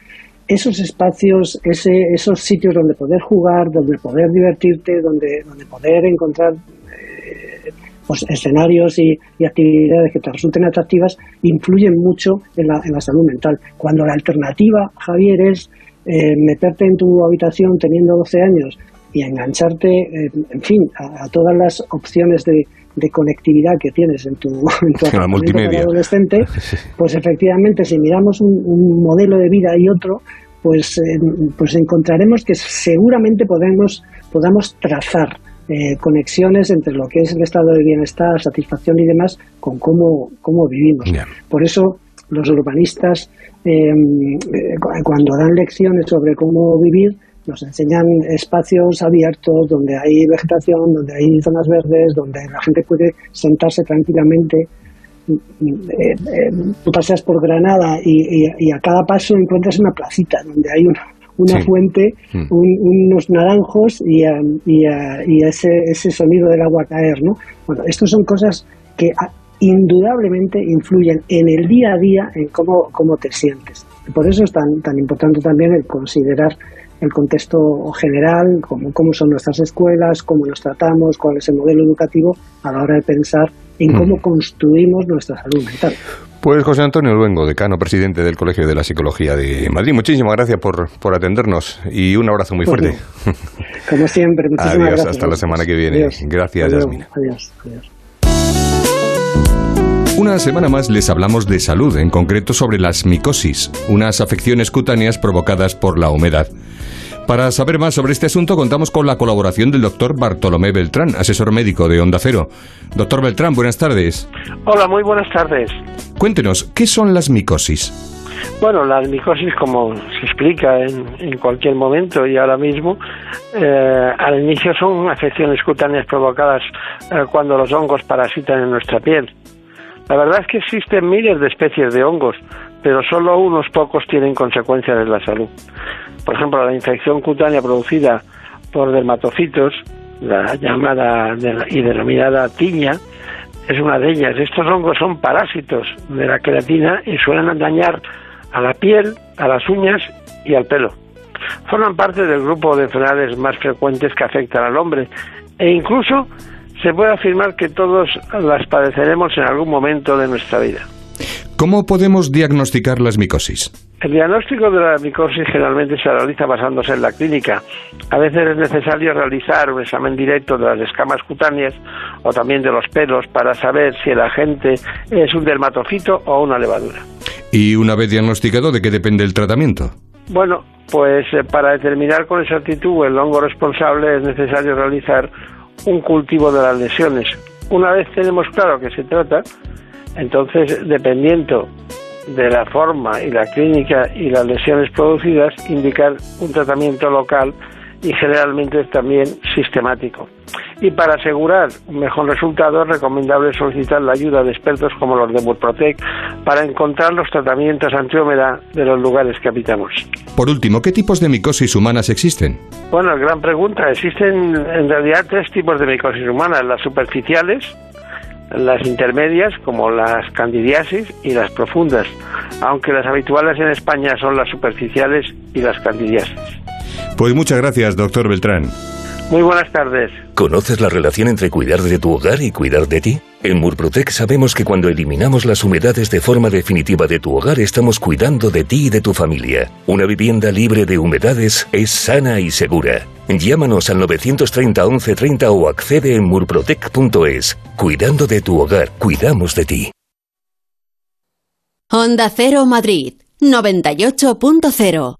Esos espacios, ese, esos sitios donde poder jugar, donde poder divertirte, donde, donde poder encontrar eh, pues, escenarios y, actividades que te resulten atractivas, influyen mucho en la, en la salud mental. Cuando la alternativa, Javier, es eh, meterte en tu habitación teniendo 12 años y engancharte, eh, en fin, a, a todas las opciones de, de conectividad que tienes en tu, (laughs) en tu La apartamento multimedia. para adolescente, (laughs) pues efectivamente, si miramos un, un modelo de vida y otro, pues, eh, pues encontraremos que seguramente podemos, podamos trazar eh, conexiones entre lo que es el estado de bienestar, satisfacción y demás con cómo, cómo vivimos. Por eso los urbanistas, eh, eh, cu- cuando dan lecciones sobre cómo vivir, nos enseñan espacios abiertos donde hay vegetación, donde hay zonas verdes, donde la gente puede sentarse tranquilamente. Eh, eh, tú paseas por Granada y, y- y a cada paso encuentras una placita donde hay una, una Sí. fuente, Mm. un- unos naranjos y, eh, y, eh, y ese, ese sonido del agua caer, ¿no? Bueno, estas son cosas que ah, indudablemente influyen en el día a día en cómo, cómo te sientes. Por eso es tan, tan importante también el considerar el contexto general, cómo, cómo son nuestras escuelas, cómo nos tratamos, cuál es el modelo educativo a la hora de pensar en cómo construimos nuestra salud mental. Pues José Antonio Luengo, decano presidente del Colegio de la Psicología de Madrid, muchísimas gracias por, por atendernos y un abrazo muy fuerte. Como siempre, (laughs) muchísimas Adiós, gracias. hasta la semana que viene. Adiós. Gracias, Adiós, Yasmina. Adiós. adiós. Una semana más les hablamos de salud, en concreto sobre las micosis, unas afecciones cutáneas provocadas por la humedad. Para saber más sobre este asunto contamos con la colaboración del doctor Bartolomé Beltrán, asesor médico de Onda Cero. Doctor Beltrán, buenas tardes. Hola, muy buenas tardes. Cuéntenos, ¿qué son las micosis? Bueno, la micosis, como se explica en, en cualquier momento y ahora mismo, eh, al inicio son afecciones cutáneas provocadas eh, cuando los hongos parasitan en nuestra piel. La verdad es que existen miles de especies de hongos, pero solo unos pocos tienen consecuencias en la salud. Por ejemplo, la infección cutánea producida por dermatocitos, la llamada y denominada tiña, es una de ellas. Estos hongos son parásitos de la queratina y suelen dañar a la piel, a las uñas y al pelo. Forman parte del grupo de enfermedades más frecuentes que afectan al hombre e incluso se puede afirmar que todos las padeceremos en algún momento de nuestra vida. ¿Cómo podemos diagnosticar las micosis? El diagnóstico de la micosis generalmente se realiza basándose en la clínica. A veces es necesario realizar un examen directo de las escamas cutáneas o también de los pelos para saber si el agente es un dermatofito o una levadura. Y una vez diagnosticado, ¿de qué depende el tratamiento? Bueno, pues eh, para determinar con exactitud el hongo responsable es necesario realizar un cultivo de las lesiones. Una vez tenemos claro que se trata, entonces dependiendo de la forma y la clínica y las lesiones producidas, indicar un tratamiento local y generalmente también sistemático. Y para asegurar un mejor resultado es recomendable solicitar la ayuda de expertos como los de Murprotec para encontrar los tratamientos antihumedad de los lugares que habitamos. Por último, ¿qué tipos de micosis humanas existen? Bueno, gran pregunta. Existen en realidad tres tipos de micosis humanas, las superficiales, las intermedias como las candidiasis y las profundas, aunque las habituales en España son las superficiales y las candidiasis. Pues muchas gracias, doctor Beltrán. Muy buenas tardes. ¿Conoces la relación entre cuidar de tu hogar y cuidar de ti? En Murprotec sabemos que cuando eliminamos las humedades de forma definitiva de tu hogar estamos cuidando de ti y de tu familia. Una vivienda libre de humedades es sana y segura. Llámanos al 930 1130 o accede en murprotec.es. Cuidando de tu hogar, cuidamos de ti. Onda Cero Madrid 98.0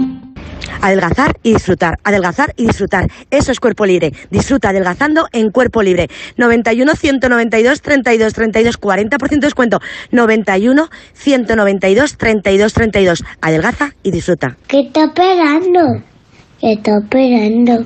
Adelgazar y disfrutar, adelgazar y disfrutar. Eso es cuerpo libre. Disfruta adelgazando en cuerpo libre. 91 192 32 32 40% de descuento. 91 192 32 32. Adelgaza y disfruta. ¿Qué está esperando? ¿Qué está esperando?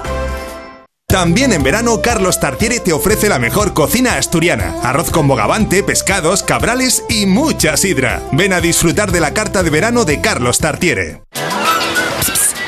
También en verano, Carlos Tartiere te ofrece la mejor cocina asturiana. Arroz con bogavante, pescados, cabrales y mucha sidra. Ven a disfrutar de la carta de verano de Carlos Tartiere.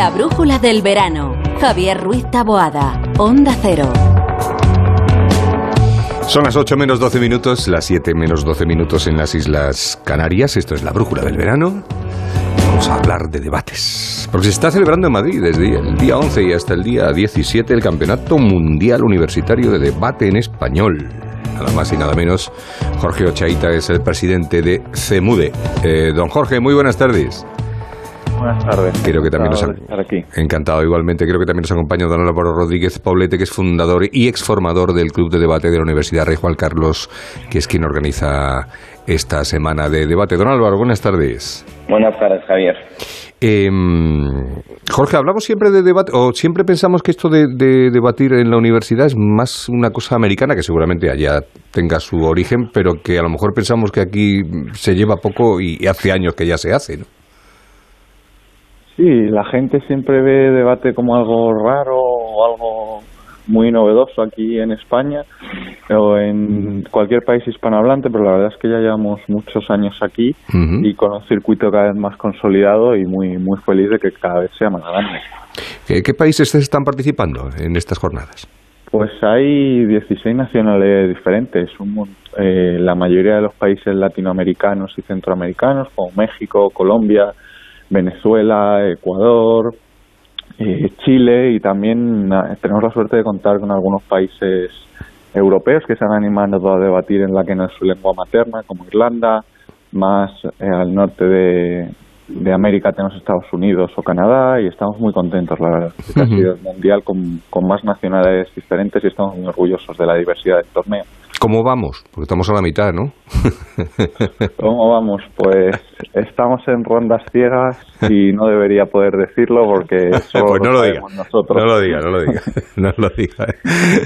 La brújula del verano. Javier Ruiz Taboada. Onda Cero. Son las 8 menos 12 minutos, las 7 menos 12 minutos en las Islas Canarias. Esto es la brújula del verano. Vamos a hablar de debates. Porque se está celebrando en Madrid desde el día 11 y hasta el día 17 el Campeonato Mundial Universitario de Debate en Español. Nada más y nada menos, Jorge Ochaita es el presidente de CEMUDE. Eh, don Jorge, muy buenas tardes. Buenas tardes. Creo que también nos ha... Encantado de estar aquí. Encantado igualmente. Creo que también nos acompaña don Álvaro Rodríguez Paulete, que es fundador y exformador del Club de Debate de la Universidad Rey Juan Carlos, que es quien organiza esta semana de debate. Don Álvaro, buenas tardes. Buenas tardes, Javier. Eh, Jorge, hablamos siempre de debate, o siempre pensamos que esto de, de, debatir en la universidad es más una cosa americana, que seguramente allá tenga su origen, pero que a lo mejor pensamos que aquí se lleva poco y hace años que ya se hace, ¿no? Sí, la gente siempre ve debate como algo raro o algo muy novedoso aquí en España o en cualquier país hispanohablante, pero la verdad es que ya llevamos muchos años aquí y con un circuito cada vez más consolidado y muy muy feliz de que cada vez sea más grande. ¿Qué, países están participando en estas jornadas? Pues hay 16 nacionales diferentes, eh, la mayoría de los países latinoamericanos y centroamericanos, como México, Colombia, Venezuela, Ecuador, eh, Chile y también ah, tenemos la suerte de contar con algunos países europeos que se han animado a debatir en la que no es su lengua materna, como Irlanda, más eh, al norte de, de América tenemos Estados Unidos o Canadá y estamos muy contentos, la verdad. ha sido el mundial con, con, más nacionalidades diferentes y estamos muy orgullosos de la diversidad del torneo. ¿Cómo vamos? Porque estamos a la mitad, ¿no? (laughs) ¿Cómo vamos? Pues estamos en rondas ciegas y no debería poder decirlo porque (laughs) solo pues no lo, diga. nosotros. No lo diga, no lo diga. (laughs) No lo diga.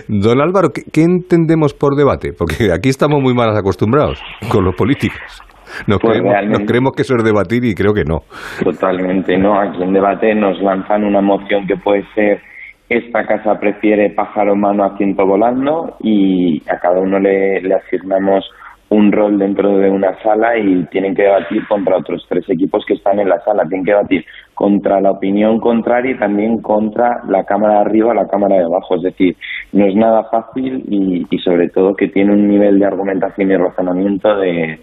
Don Álvaro, ¿qué, entendemos por debate? Porque aquí estamos muy mal acostumbrados con los políticos. Nos, pues creemos, nos, creemos, que eso es debatir y creo que no. Totalmente, no. Aquí en debate nos lanzan una moción que puede ser esta casa prefiere pájaro mano a ciento volando y a cada uno le, asignamos un rol dentro de una sala y tienen que debatir contra otros tres equipos que están en la sala. Tienen que debatir contra la opinión contraria y también contra la cámara de arriba, la cámara de abajo. Es decir, no es nada fácil y, sobre todo que tiene un nivel de argumentación y razonamiento de,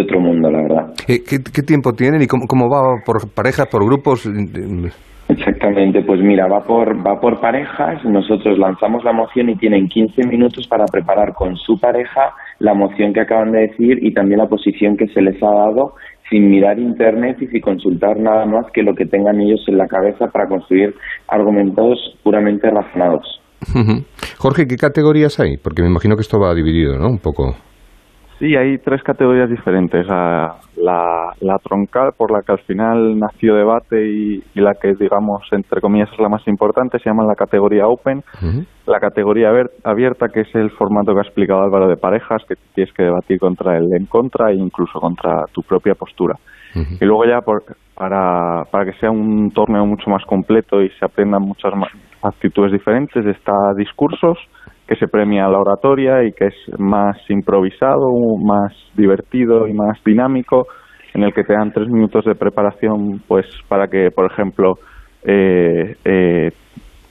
otro mundo, la verdad. ¿Qué, qué, tiempo tienen y cómo, cómo va por parejas, por grupos? Exactamente, pues mira, va por, va por parejas, nosotros lanzamos la moción y tienen 15 minutos para preparar con su pareja la moción que acaban de decir y también la posición que se les ha dado sin mirar internet y sin consultar nada más que lo que tengan ellos en la cabeza para construir argumentos puramente razonados. Jorge, ¿qué categorías hay? Porque me imagino que esto va dividido, ¿no? Un poco. Sí, hay tres categorías diferentes. La, la, troncal, por la que al final nació debate y, la que, digamos, entre comillas, es la más importante, se llama la categoría Open. La categoría abierta, que es el formato que ha explicado Álvaro de parejas, que tienes que debatir contra el en contra e incluso contra tu propia postura. Y luego ya, para, para que sea un torneo mucho más completo y se aprendan muchas actitudes diferentes, está discursos, que se premia la oratoria y que es más improvisado, más divertido y más dinámico, en el que te dan tres minutos de preparación, pues para que, por ejemplo, eh, eh,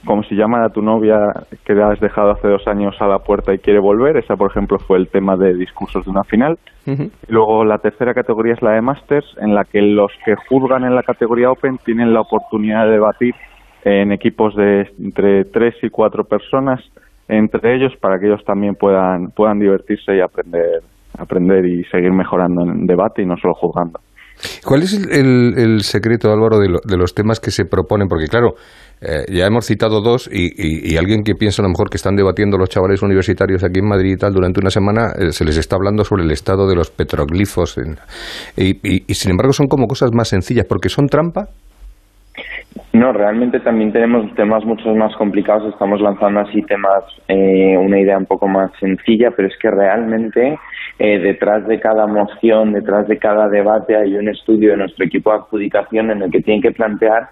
como si llaman a tu novia que has dejado hace dos años a la puerta y quiere volver, esa por ejemplo fue el tema de discursos de una final. Luego la tercera categoría es la de Masters, en la que los que juzgan en la categoría Open tienen la oportunidad de debatir en equipos de entre tres y cuatro personas entre ellos para que ellos también puedan, puedan divertirse y aprender, aprender y seguir mejorando en debate y no solo juzgando. ¿Cuál es el, el, secreto, Álvaro, de, de, los temas que se proponen? Porque, claro, eh, ya hemos citado dos y, y, alguien que piensa a lo mejor que están debatiendo los chavales universitarios aquí en Madrid y tal durante una semana, eh, se les está hablando sobre el estado de los petroglifos. y, y, sin embargo, son como cosas más sencillas, porque son trampa no, realmente también tenemos temas mucho más complicados. Estamos lanzando así temas, eh, una idea un poco más sencilla, pero es que realmente eh, detrás de cada moción, detrás de cada debate, hay un estudio de nuestro equipo de adjudicación en el que tienen que plantear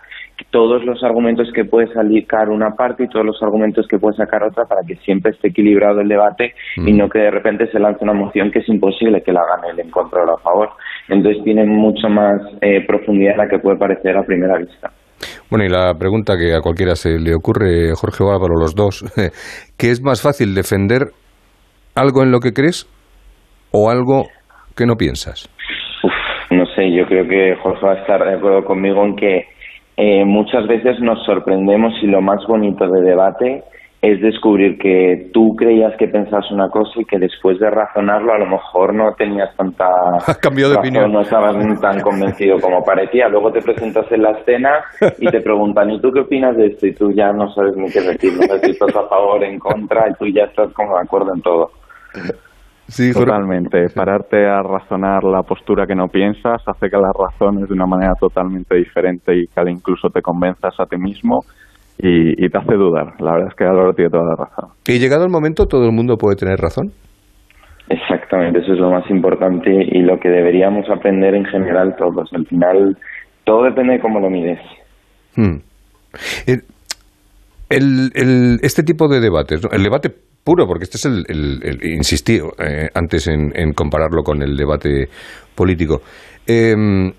todos los argumentos que puede sacar una parte y todos los argumentos que puede sacar otra para que siempre esté equilibrado el debate y mm. no que de repente se lance una moción que es imposible que la gane el en contra o a favor. Entonces tiene mucho más eh, profundidad de la que puede parecer a primera vista. Bueno, y la pregunta que a cualquiera se le ocurre, Jorge o Álvaro, los dos, (laughs) ¿qué es más fácil defender algo en lo que crees o algo que no piensas? no sé, yo creo que Jorge va a estar de acuerdo conmigo en que eh, muchas veces nos sorprendemos y lo más bonito de debate es descubrir que tú creías que pensabas una cosa y que después de razonarlo a lo mejor no tenías tanta (laughs) cambio de opinión no estabas tan convencido como parecía luego te presentas en la escena y te preguntan ¿y tú qué opinas de esto? y tú ya no sabes ni qué decir no sabes si estás a favor en contra y tú ya estás como de acuerdo en todo Sí, totalmente. Pararte a razonar la postura que no piensas hace que las razones de una manera totalmente diferente y que incluso te convenzas a ti mismo y, te hace dudar. La verdad es que Álvaro tiene toda la razón. ¿Y llegado el momento todo el mundo puede tener razón? Exactamente, eso es lo más importante y lo que deberíamos aprender en general todos. Al final, todo depende de cómo lo mides. Hmm. El, este tipo de debates, el debate puro, porque este es el, el, insistí eh, antes en, compararlo con el debate político. Em,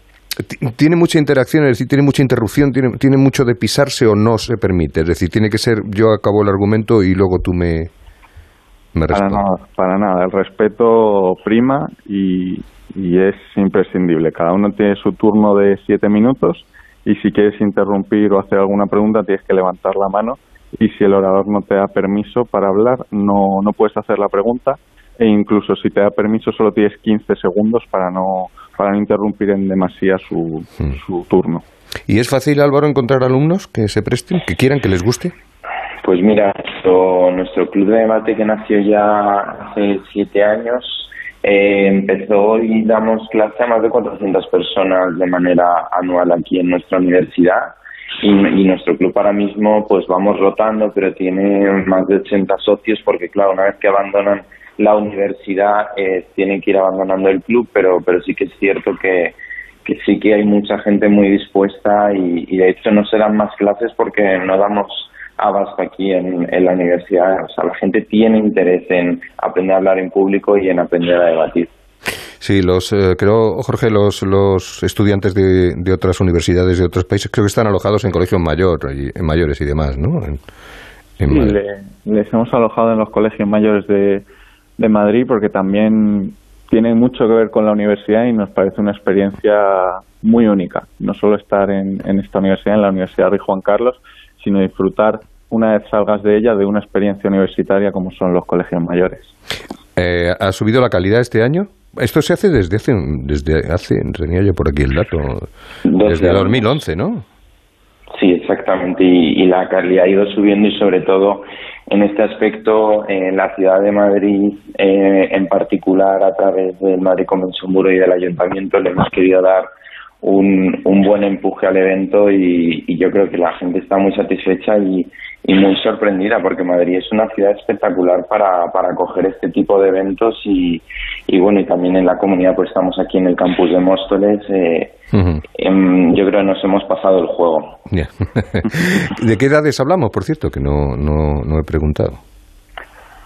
tiene mucha interacción, es decir, tiene mucha interrupción, tiene, tiene mucho de pisarse o no se permite. Es decir, tiene que ser yo acabo el argumento y luego tú me, me para nada, para nada. El respeto prima y, y es imprescindible. Cada uno tiene su turno de siete minutos y si quieres interrumpir o hacer alguna pregunta tienes que levantar la mano y si el orador no te da permiso para hablar no, no puedes hacer la pregunta e incluso si te da permiso solo tienes 15 segundos para no, para no interrumpir en demasía su, hmm. su turno. ¿Y es fácil, Álvaro, encontrar alumnos que se presten, que quieran, que les guste? Pues mira, nuestro, nuestro club de debate que nació ya hace siete años eh, empezó y damos clase a más de 400 personas de manera anual aquí en nuestra universidad y, nuestro club ahora mismo pues vamos rotando pero tiene más de 80 socios porque claro una vez que abandonan la universidad eh, tienen que ir abandonando el club pero pero sí que es cierto que, que sí que hay mucha gente muy dispuesta y, y de hecho no se dan más clases porque no damos abasto aquí en, la universidad. O sea, la gente tiene interés en aprender a hablar en público y en aprender a debatir. Sí, los, eh, creo, Jorge, los, los estudiantes de, de, otras universidades de otros países creo que están alojados en colegios mayor, en mayores y demás, ¿no? sí, les hemos alojado en los colegios mayores de, de Madrid porque también tiene mucho que ver con la universidad y nos parece una experiencia muy única. No solo estar en, en esta universidad, en la Universidad Rey Juan Carlos, sino disfrutar una vez salgas de ella de una experiencia universitaria como son los colegios mayores. Eh, ¿Ha subido la calidad este año? Esto se hace desde hace, desde hace, tenía yo por aquí el dato, desde 2011, ¿no? Sí, exactamente, y, la calidad ha ido subiendo y sobre todo en este aspecto en la ciudad de Madrid eh, en particular a través del Madrid Convention Bureau y del Ayuntamiento le hemos querido dar un, un buen empuje al evento y, yo creo que la gente está muy satisfecha y, muy sorprendida porque Madrid es una ciudad espectacular para, para acoger este tipo de eventos y, y bueno y también en la comunidad pues estamos aquí en el campus de Móstoles eh, em, yo creo que nos hemos pasado el juego. (laughs) ¿de qué edades hablamos por cierto que no, no, no he preguntado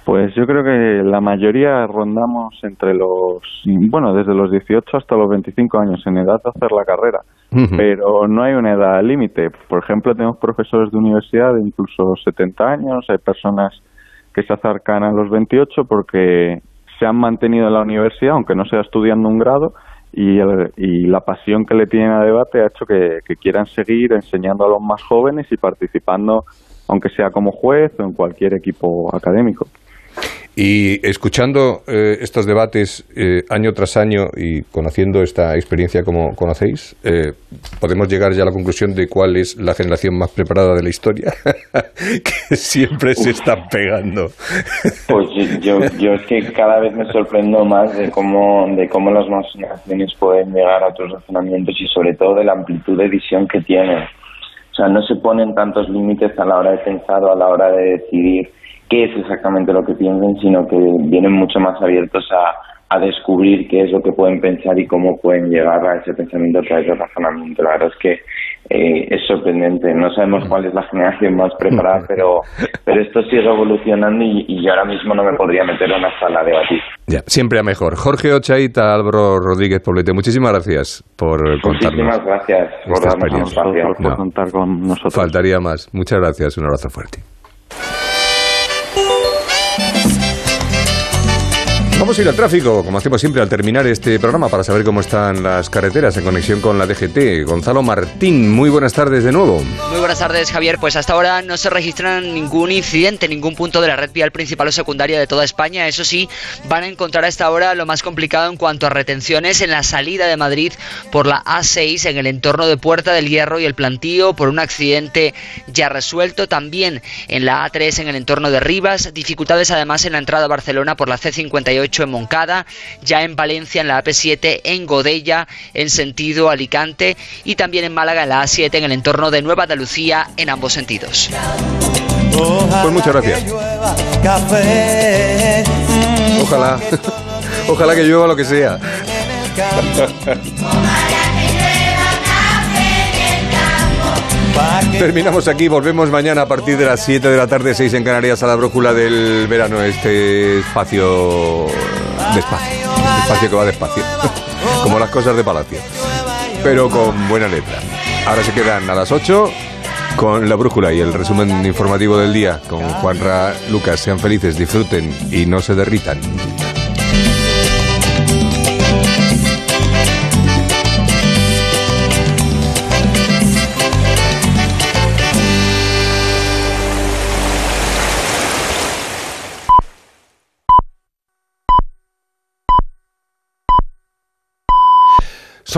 pues yo creo que la mayoría rondamos entre los, bueno, desde los 18 hasta los 25 años en edad de hacer la carrera, pero no hay una edad límite. Por ejemplo, tenemos profesores de universidad de incluso 70 años, hay personas que se acercan a los 28 porque se han mantenido en la universidad, aunque no sea estudiando un grado, y, y la pasión que le tienen a debate ha hecho que quieran seguir enseñando a los más jóvenes y participando, aunque sea como juez o en cualquier equipo académico. Y escuchando eh, estos debates eh, año tras año y conociendo esta experiencia como conocéis, eh, podemos llegar ya a la conclusión de cuál es la generación más preparada de la historia, (laughs) que siempre se está pegando. Pues yo, yo es que cada vez me sorprendo más de cómo, de cómo las nuevas generaciones pueden llegar a otros razonamientos y sobre todo de la amplitud de visión que tienen. O sea, no se ponen tantos límites a la hora de pensar o a la hora de decidir qué es exactamente lo que piensen, sino que vienen mucho más abiertos a, a descubrir qué es lo que pueden pensar y cómo pueden llegar a ese pensamiento a través del razonamiento. La verdad es que eh, es sorprendente. No sabemos cuál es la generación más preparada, pero, pero esto sigue evolucionando y, y yo ahora mismo no me podría meter en una sala de debatir. Ya, siempre a mejor. Jorge Ochaita, Álvaro Rodríguez Poblete, muchísimas gracias por contarnos. Muchísimas gracias por darnos por contar con nosotros. Faltaría más. Muchas gracias. Un abrazo fuerte. Vamos a ir al tráfico, como hacemos siempre al terminar este programa, para saber cómo están las carreteras en conexión con la DGT. Gonzalo Martín, muy buenas tardes de nuevo. Muy buenas tardes, Javier. Pues hasta ahora no se registran ningún incidente en ningún punto de la red vial principal o secundaria de toda España. Eso sí, van a encontrar a esta hora lo más complicado en cuanto a retenciones en la salida de Madrid por la A6 en el entorno de Puerta del Hierro y el Plantío por un accidente ya resuelto. También en la A3 en el entorno de Rivas. Dificultades además en la entrada a Barcelona por la C58 en Moncada, ya en Valencia en la AP7, en Godella en sentido Alicante y también en Málaga en la A7 en el entorno de Nueva Andalucía en ambos sentidos. Pues muchas gracias. Ojalá, ojalá que llueva lo que sea. (laughs) Terminamos aquí, volvemos mañana a partir de las 7 de la tarde, 6 en Canarias, a la brújula del verano, este espacio despacio, espacio que va despacio, (laughs) como las cosas de Palacio, pero con buena letra. Ahora se quedan a las 8 con la brújula y el resumen informativo del día con Juanra Lucas. Sean felices, disfruten y no se derritan.